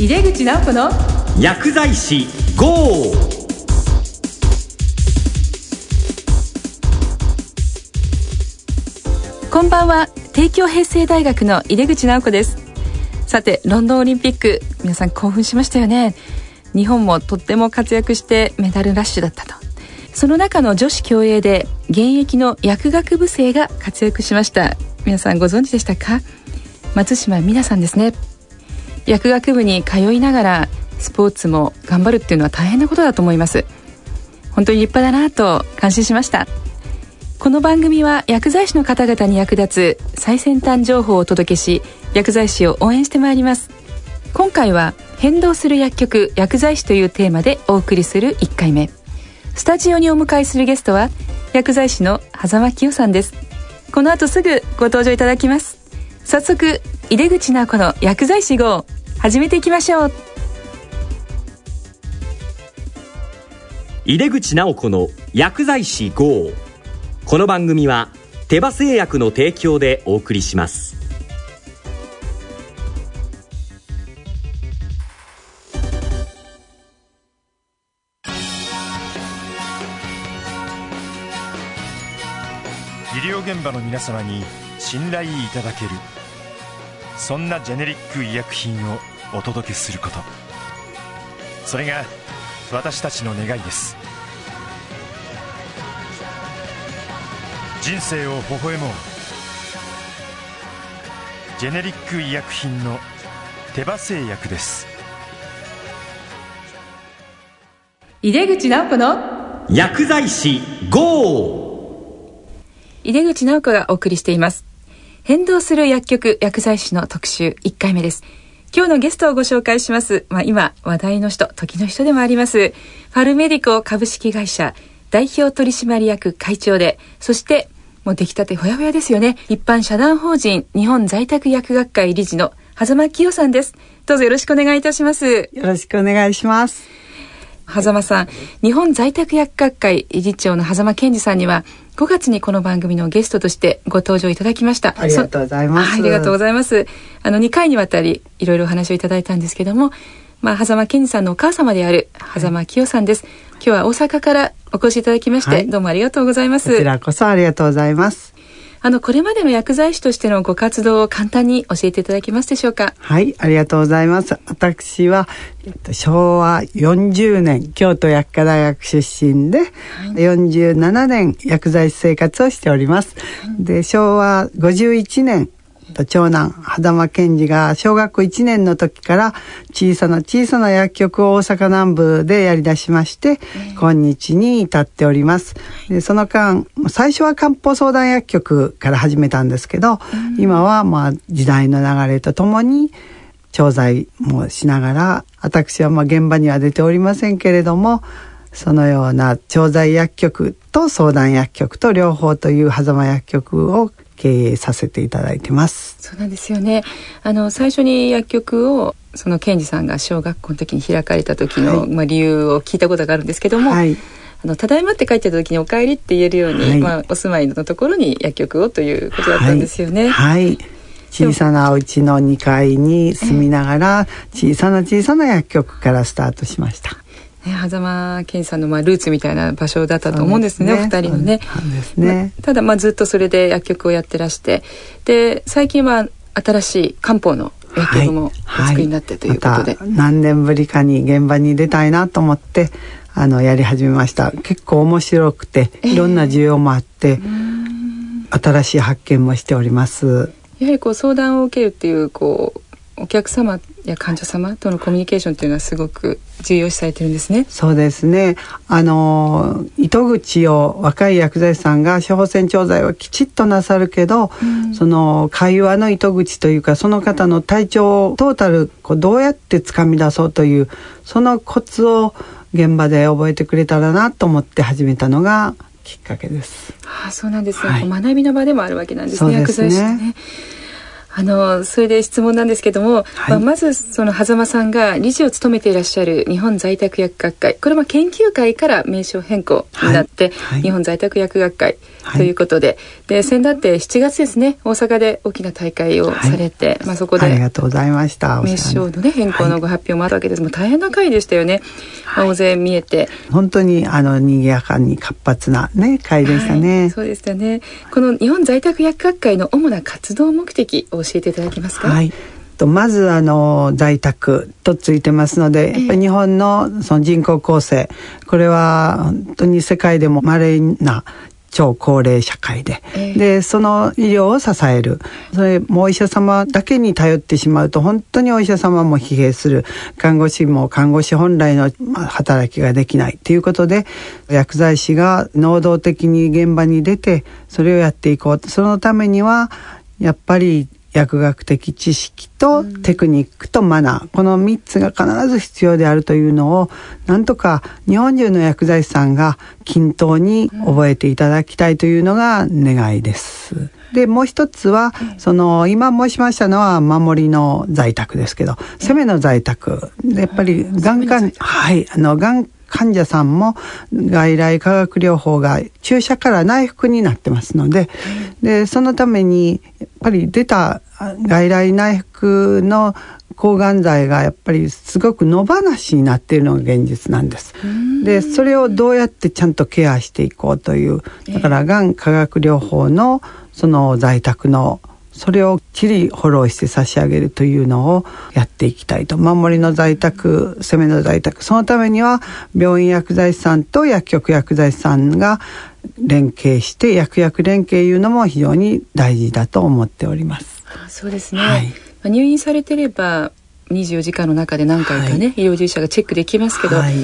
井出口直子の薬剤師 GO! こんばんは。帝京平成大学の井出口直子です。さてロンドンオリンピック皆さん興奮しましたよね。日本もとっても活躍してメダルラッシュだったと。その中の女子競泳で現役の薬学部生が活躍しました。皆さんご存知でしたか？松島美奈さんですね薬学部に通いながらスポーツも頑張るっていうのは大変なことだと思います。本当に立派だなと感心しました。この番組は薬剤師の方々に役立つ最先端情報をお届けし薬剤師を応援してまいります。今回は変動する薬局薬剤師というテーマでお送りする1回目。スタジオにお迎えするゲストは薬剤師の狭間清さんです。この後すぐご登場いただきます。早速井出口直子の薬剤師号始めていきましょう井出口直子の薬剤師 GO! この番組は手羽製薬の提供でお送りします医療現場の皆様に信頼いただけるそんなジェネリック医薬品をお届けすること。それが私たちの願いです。人生を微笑もう。ジェネリック医薬品の手羽製薬です。井出口直子の薬剤師 GO! 井出口直子がお送りしています変動する薬局薬剤師の特集1回目です今日のゲストをご紹介します。まあ、今、話題の人、時の人でもあります。ファルメディコ株式会社代表取締役会長で、そして、もう出来たてほやほやですよね。一般社団法人日本在宅薬学会理事の狭間清さんです。どうぞよろしくお願いいたします。よろしくお願いします。狭間さん、日本在宅薬学会理事長の狭間健二さんには、5月にこの番組のゲストとしてご登場いただきました。ありがとうございます。ありがとうございます。あの、2回にわたりいろいろお話をいただいたんですけども、まあ、狭間健二さんのお母様である狭間清さんです。今日は大阪からお越しいただきまして、はい、どうもありがとうございます。こちらこそありがとうございます。あの、これまでの薬剤師としてのご活動を簡単に教えていただけますでしょうか？はい、ありがとうございます。私は、えっと、昭和40年、京都薬科大学出身で、はい、47年薬剤師生活をしております。はい、で、昭和51年、長男狭間健二が小学1年の時から小さな小さな薬局を大阪南部でやり出しまして、今日に至っております。でその間最初は漢方相談薬局から始めたんですけど、今はまあ時代の流れとともに調剤もしながら私はまあ現場には出ておりませんけれどもそのような調剤薬局と相談薬局と両方という狭間薬局を経営させていただいてます。そうなんですよね。あの最初に薬局をその健二さんが小学校の時に開かれた時の、はい、まあ理由を聞いたことがあるんですけども。はいあのただいまって書いてた時にお帰りって言えるように、はい、まあお住まいのところに薬局をということだったんですよね。はい、はい小さなお家の2階に住みながら小さな小さな薬局からスタートしました。ね、狭間健さんのまあルーツみたいな場所だったと思うんですね、ね。お二人のね。ね。まただまあずっとそれで薬局をやってらしてで最近は新しい漢方の薬局もお作りになってということで、はい。はいま、何年ぶりかに現場に出たいなと思ってあのやり始めました。結構面白くていろんな需要もあって、えー、新しい発見もしております。やはりこう相談を受けるっていうこうお客様や患者様とのコミュニケーションというのはすごく重要視されてるんですね。そうですね。あの糸口を若い薬剤師さんが処方箋調剤をきちっとなさるけど、うん、その会話の糸口というかその方の体調をトータルこうどうやってつかみ出そうというそのコツを現場で覚えてくれたらなと思って始めたのがきっかけです。ああそうなんですね、はい、学びの場でもあるわけなんですね、ね薬剤師ね。あのそれで質問なんですけども、はい、まあ、まずその狭間さんが理事を務めていらっしゃる日本在宅薬学会。これも研究会から名称変更になって、はい、日本在宅薬学会ということで、はい、で先だって7月ですね大阪で大きな大会をされて、まあ、そこでありがとうございました名称のね変更のご発表もあったわけです、もう大変な会でしたよね、大勢見えて。本当にあの賑やかに活発なね会でしたね、そうでしたね。この日本在宅薬学会の主な活動目的を教えていただけますか？はい。まずあの在宅とついてますのでやっぱり日本のその人口構成これは本当に世界でも稀な超高齢社会で、えー、でその医療を支える。それもうお医者様だけに頼ってしまうと本当にお医者様も疲弊する。看護師も看護師本来の働きができないということで薬剤師が能動的に現場に出てそれをやっていこう。そのためにはやっぱり薬学的知識とテクニックとマナー、この3つが必ず必要であるというのをなんとか日本中の薬剤師さんが均等に覚えていただきたいというのが願いです。でもう一つはその今申しましたのは守りの在宅ですけど攻めの在宅。やっぱりがん患はいあのがん患者さんも外来化学療法が注射から内服になってますのででそのためにやっぱり出た外来内服の抗がん剤がやっぱりすごく野放しになっているのが現実なんです。でそれをどうやってちゃんとケアしていこうというだからがん化学療法のその在宅のそれをきりフォローして差し上げるというのをやっていきたいと守りの在宅攻めの在宅そのためには病院薬剤師さんと薬局薬剤師さんが連携して薬薬連携いうのも非常に大事だと思っております。そうですね、はい、入院されてれば24時間の中で何回かね、はい、医療従事者がチェックできますけど、はい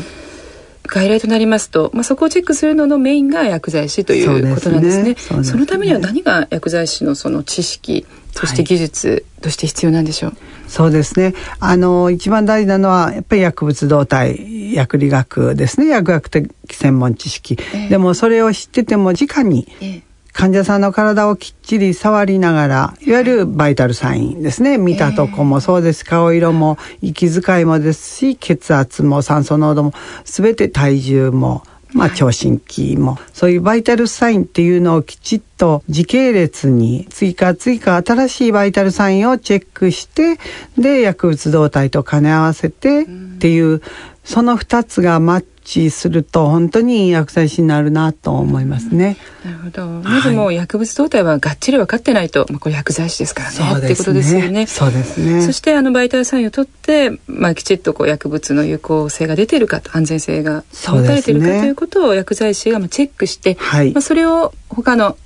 外来となりますと、まあ、そこをチェックするののメインが薬剤師ということなんですね。そ、ねね、そのためには何が薬剤師のその知識そして技術として必要なんでしょう、はい、そうですね。あの一番大事なのはやっぱり薬物動態薬理学ですね。薬学的専門知識、えー、でもそれを知ってても直に、えー患者さんの体をきっちり触りながらいわゆるバイタルサインですね。見たとこもそうです、顔色も息遣いもですし血圧も酸素濃度もすべて体重もまあ、聴診器も、そういうバイタルサインっていうのをきちっと時系列に追加追加新しいバイタルサインをチェックしてで薬物動態と兼ね合わせてっていう、その2つがマッチすると本当にいい薬剤師になるなと思いますね。なるほど。まずもう薬物動態はがっちり分かってないと、まあこれ薬剤師ですからね。そうってことですよね。そうですね。そしてあのバイタルサインを取って、まあきちっとこう薬物の有効性が出ているかと安全性が保たれているかということを薬剤師がまあチェックして、はい、まあそれを他の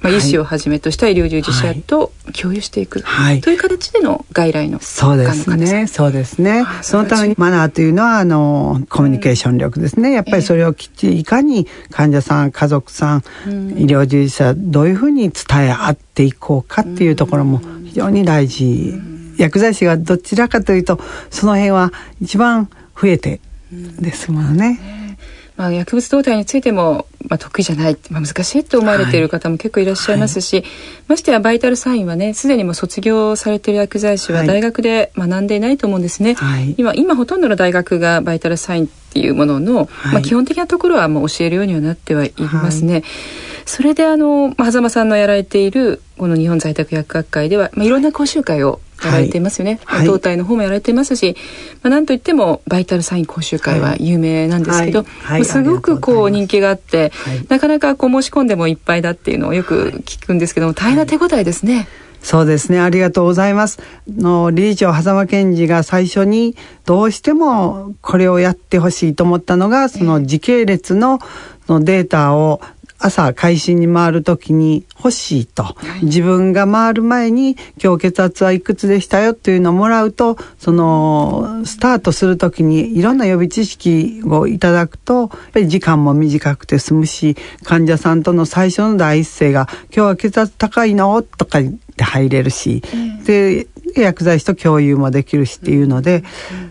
まあ、医師をはじめとした医療従事者と共有していく、はい、という形での外来のそうですね。そうですね。そのためにマナーというのはあのコミュニケーション力ですね。やっぱりそれをきっちりいかに患者さん家族さん、うん、医療従事者どういうふうに伝え合っていこうかっていうところも非常に大事、薬剤師がどちらかというとその辺は一番増えてですものね。まあ、薬物動態についても、まあ、得意じゃない、まあ、難しいと思われている方も結構いらっしゃいますし、はい。はい、ましてやバイタルサインはねすでにも卒業されている薬剤師は大学で学んでいないと思うんですね、はい、今今ほとんどの大学がバイタルサインっていうものの、まあ、基本的なところはもう教えるようにはなってはいますね。それであの狭間さんのやられているこの日本在宅薬学会では、まあ、いろんな講習会をやられていますよね、はい、胴体の方もやられていますし、まあ、なんといってもバイタルサイン講習会は有名なんですけど、はい、すごくこう人気があって、なかなかこう申し込んでもいっぱいだっていうのをよく聞くんですけども大変な手応えですね。そうですね。ありがとうございます。の理事長狭間健二が最初にどうしてもこれをやってほしいと思ったのが、その時系列ののデータを朝会心に回る時に欲しいと、はい、自分が回る前に今日血圧はいくつでしたよっていうのをもらうとそのスタートする時にいろんな予備知識をいただくとやっぱり時間も短くて済むし患者さんとの最初の第一声が「今日は血圧高いの?」とかって入れるし、うん、で薬剤師と共有もできるしっていうので、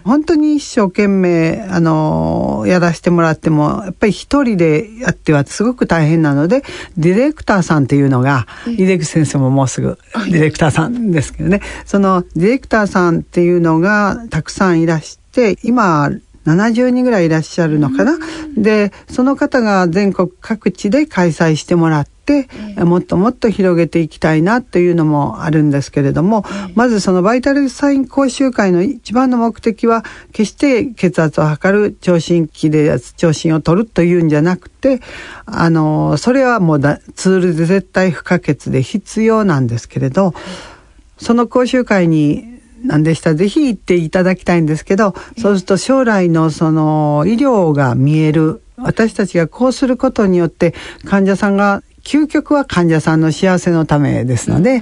本当に一生懸命あのやらせてもらってもやっぱり一人でやってはすごく大変なのでディレクターさんっていうのが、井出口先生ももうすぐディレクターさんですけどね。そのディレクターさんっていうのがたくさんいらして今70人ぐらいいらっしゃるのかな？でその方が全国各地で開催してもらって、もっともっと広げていきたいなというのもあるんですけれども、まずそのバイタルサイン講習会の一番の目的は決して血圧を測る聴診器で聴診を取るというんじゃなくてあのそれはもうだツールで絶対不可欠で必要なんですけれどその講習会になんでしたぜひ行っていただきたいんですけどそうすると将来のその医療が見える私たちがこうすることによって患者さんが究極は患者さんの幸せのためですので、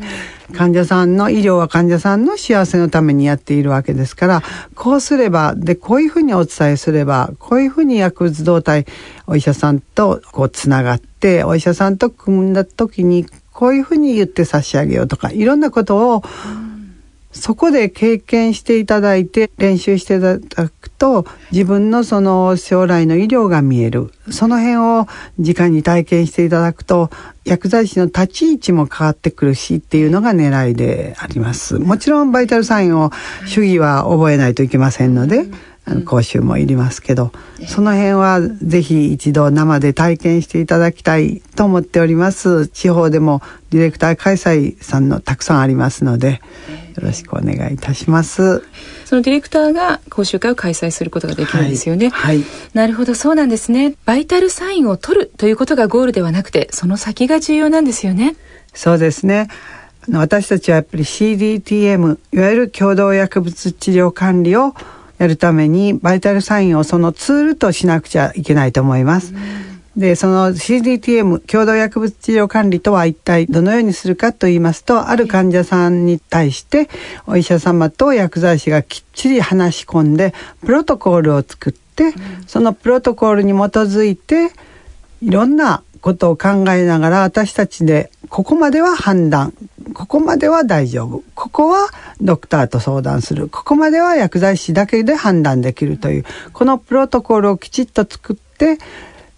患者さんの医療は患者さんの幸せのためにやっているわけですからこうすればでこういうふうにお伝えすればこういうふうに薬物動態お医者さんとこうつながってお医者さんと組んだ時にこういうふうに言って差し上げようとかいろんなことを、そこで経験していただいて練習していただくと自分のその将来の医療が見える。その辺を直に体験していただくと薬剤師の立ち位置も変わってくるしっていうのが狙いであります。もちろんバイタルサインを主義は覚えないといけませんので、講習もいりますけど、その辺はぜひ一度生で体験していただきたいと思っております。地方でもディレクター開催さんのたくさんありますのでよろしくお願いいたします。そのディレクターが講習会を開催することができるんですよね、はい、はい、なるほどそうなんですね。バイタルサインを取るということがゴールではなくてその先が重要なんですよね。そうですね。私たちはやっぱり CDTM いわゆる共同薬物治療管理をやるためにバイタルサインをそのツールとしなくちゃいけないと思います。でその CDTM 共同薬物治療管理とは一体どのようにするかと言いますとある患者さんに対してお医者様と薬剤師がきっちり話し込んでプロトコールを作ってそのプロトコールに基づいていろんなことを考えながら私たちでここまでは判断ここまでは大丈夫ここはドクターと相談するここまでは薬剤師だけで判断できるというこのプロトコールをきちっと作って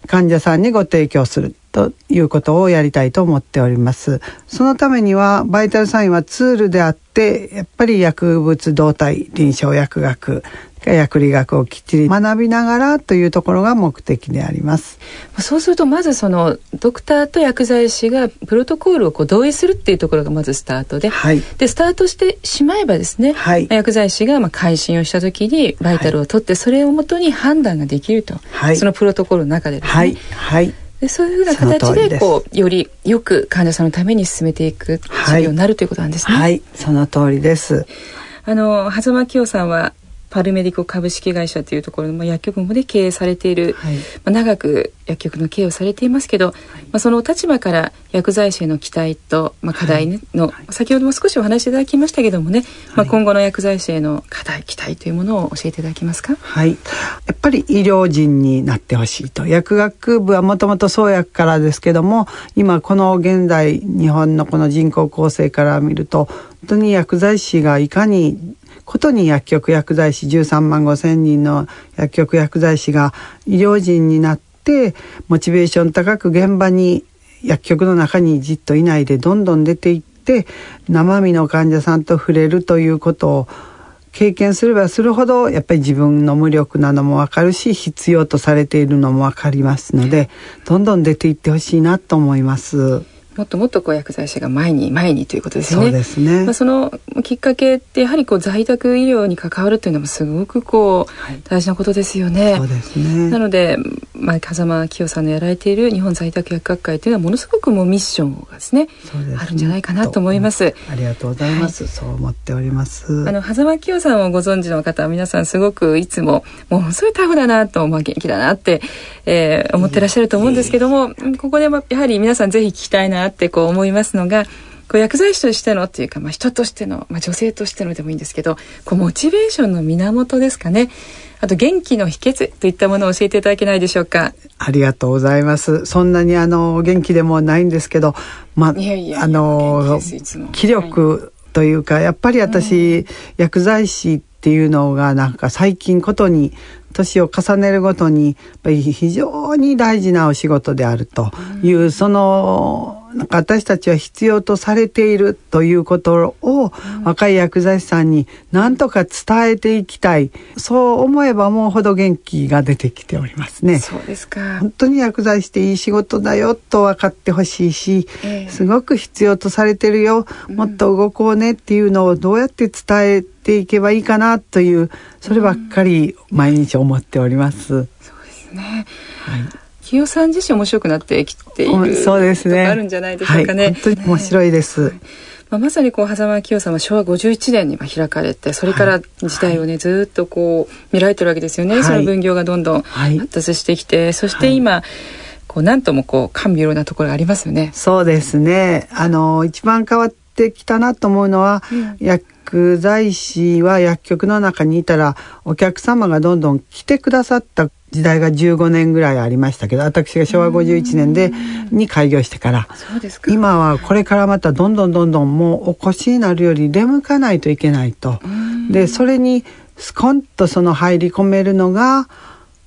患者さんにご提供する。ということをやりたいと思っております。そのためにはバイタルサインはツールであってやっぱり薬物動態臨床薬学薬理学をきっちり学びながらというところが目的であります。そうするとまずそのドクターと薬剤師がプロトコールをこう同意するっていうところがまずスタートで、はい、でスタートしてしまえばですね、はい、薬剤師がまあ改心をした時にバイタルを取って、それをもとに判断ができると、はい、そのプロトコールの中でですね。はい、はいでそういうふうな形でこうよりよく患者さんのために進めていく治療になるということなんですね。はい、その通りです。あの狭間清さんはパルメディコ株式会社というところの、まあ、薬局もで経営されている、はい、まあ、長く薬局の経営をされていますけど、はい、まあ、その立場から薬剤師への期待と、まあ、課題、ね、の、先ほども少しお話しいただきましたけどもね、まあ、今後の薬剤師への課題期待というものを教えていただけますか？はい。やっぱり医療人になってほしいと。薬学部はもともと創薬からですけども今この現代日本のこの人口構成から見ると本当に薬剤師がいかにことに薬局薬剤師13万5千人の薬局薬剤師が医療人になってモチベーション高く現場に薬局の中にじっといないでどんどん出ていって生身の患者さんと触れるということを経験すればするほどやっぱり自分の無力なのも分かるし必要とされているのも分かりますのでどんどん出ていってほしいなと思います。もっともっとこう薬剤師が前に前にということですね。そうですね。まあそのきっかけってやはりこう在宅医療に関わるというのもすごくこう、大事なことですよね。そうですね。なので、まあ風間清さんのやられている日本在宅薬学会というのはものすごくもうミッションがですね、すねあるんじゃないかなと思います。ありがとうございます。はい、そう思っております。あの狭間清さんをご存知の方は皆さんすごくいつももうすごいタフだなと、まあ元気だなって、えー、思ってらっしゃると思うんですけども、ここでもやはり皆さんぜひ聞きたいなってこう思います。のがこう薬剤師としてのっていうか、まあ、人としての、まあ、女性としてのでもいいんですけどこうモチベーションの源ですかねあと元気の秘訣といったものを教えていただけないでしょうか。ありがとうございます。そんなにあの元気でもないんですけど、まああの気力というかやっぱり私、薬剤師っていうのがなんか最近ことに年を重ねるごとにやっぱり非常に大事なお仕事であるという、そのなんか私たちは必要とされているということを、若い薬剤師さんに何とか伝えていきたい。そう思えば思うほど元気が出てきておりますね。そうですか。本当に薬剤師っていい仕事だよと分かってほしいし、ええ。すごく必要とされてるよ、もっと動こうねっていうのをどうやって伝えていけばいいかなというそればっかり毎日思っております。ねはい清さん自身面白くなってきているそうですね。あるんじゃないでしょうかね。はい、本当に面白いです。まあ、まさにこう狭間清さんは昭和51年にまあ開かれてそれから時代をね、ずっとこう見られてるわけですよね、はいその分業がどんどんはい発達してきて、そして今、こうなんともこう感無量なところがありますよね。そうですね。あの一番変わってきたなと思うのは、薬剤師は薬局の中にいたらお客様がどんどん来てくださった時代が15年ぐらいありましたけど私が昭和51年でに開業してから。今はこれからまたどんどんどんどんもうお越しになるより出向かないといけないと。でそれにスコンとその入り込めるのが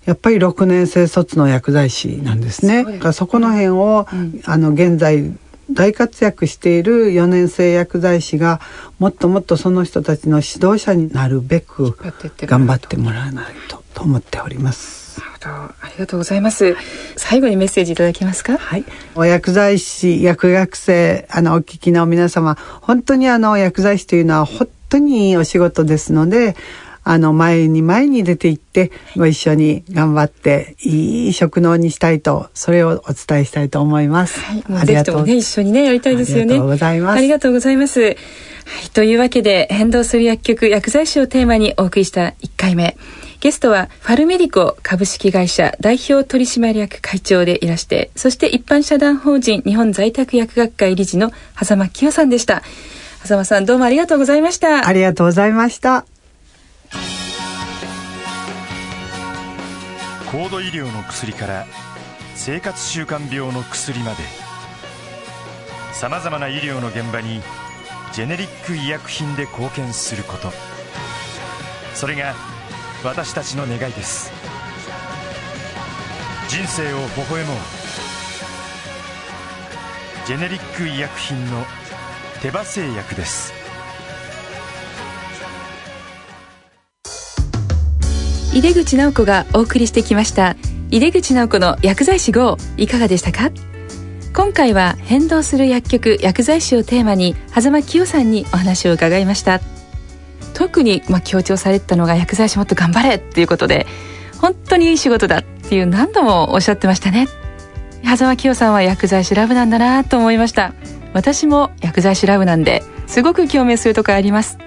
やっぱり6年生卒の薬剤師なんですね。そうですだからそこの辺を、うんあの現在大活躍している4年生薬剤師がもっともっとその人たちの指導者になるべく頑張ってもらわないとと思っております。ありがとうございます。最後にメッセージいただけますか？はい、お薬剤師薬学生あのお聞きの皆様本当にあの薬剤師というのは本当にいいお仕事ですのであの前に前に出て行ってご一緒に頑張っていい職能にしたいとそれをお伝えしたいと思います。はい、もうぜひともね一緒にねやりたいですよね。ありがとうございますありがとうございます。はい、というわけで変動する薬局薬剤師をテーマにお送りした1回目。ゲストはファルメディコ株式会社代表取締役会長でいらして、そして一般社団法人日本在宅薬学会理事の狭間清さんでした。狭間さんどうもありがとうございました。ありがとうございました。高度医療の薬から生活習慣病の薬まで。さまざまな医療の現場にジェネリック医薬品で貢献すること。それが私たちの願いです。人生を微笑もう。ジェネリック医薬品の手羽製薬です。井出口直子がお送りしてきました。井出口直子の薬剤師号いかがでしたか？今回は変動する薬局薬剤師をテーマに狭間清さんにお話を伺いました。特にまあ強調されたのが薬剤師もっと頑張れっていうことで本当にいい仕事だっていう何度もおっしゃってましたね。狭間清さんは薬剤師ラブなんだなと思いました。私も薬剤師ラブなんですごく共鳴するとこあります。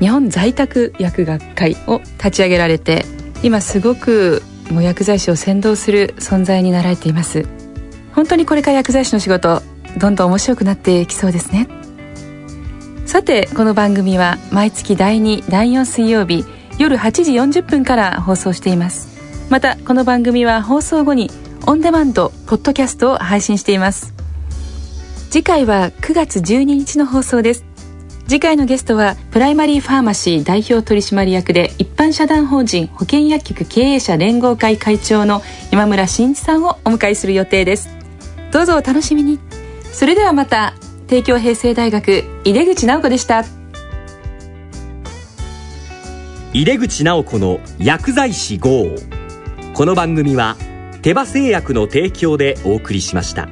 日本在宅薬学会を立ち上げられて今すごくもう薬剤師を先導する存在になられています。本当にこれから薬剤師の仕事どんどん面白くなってきそうですね。さてこの番組は毎月第2第4水曜日夜8時40分から放送しています。またこの番組は放送後にオンデマンドポッドキャストを配信しています。次回は9月12日の放送です。次回のゲストはプライマリーファーマシー代表取締役で一般社団法人保険薬局経営者連合会会長の今村真一さんをお迎えする予定です。どうぞお楽しみに。それではまた帝京平成大学井手口直子でした。井手口直子の薬剤師号。この番組は手羽製薬の提供でお送りしました。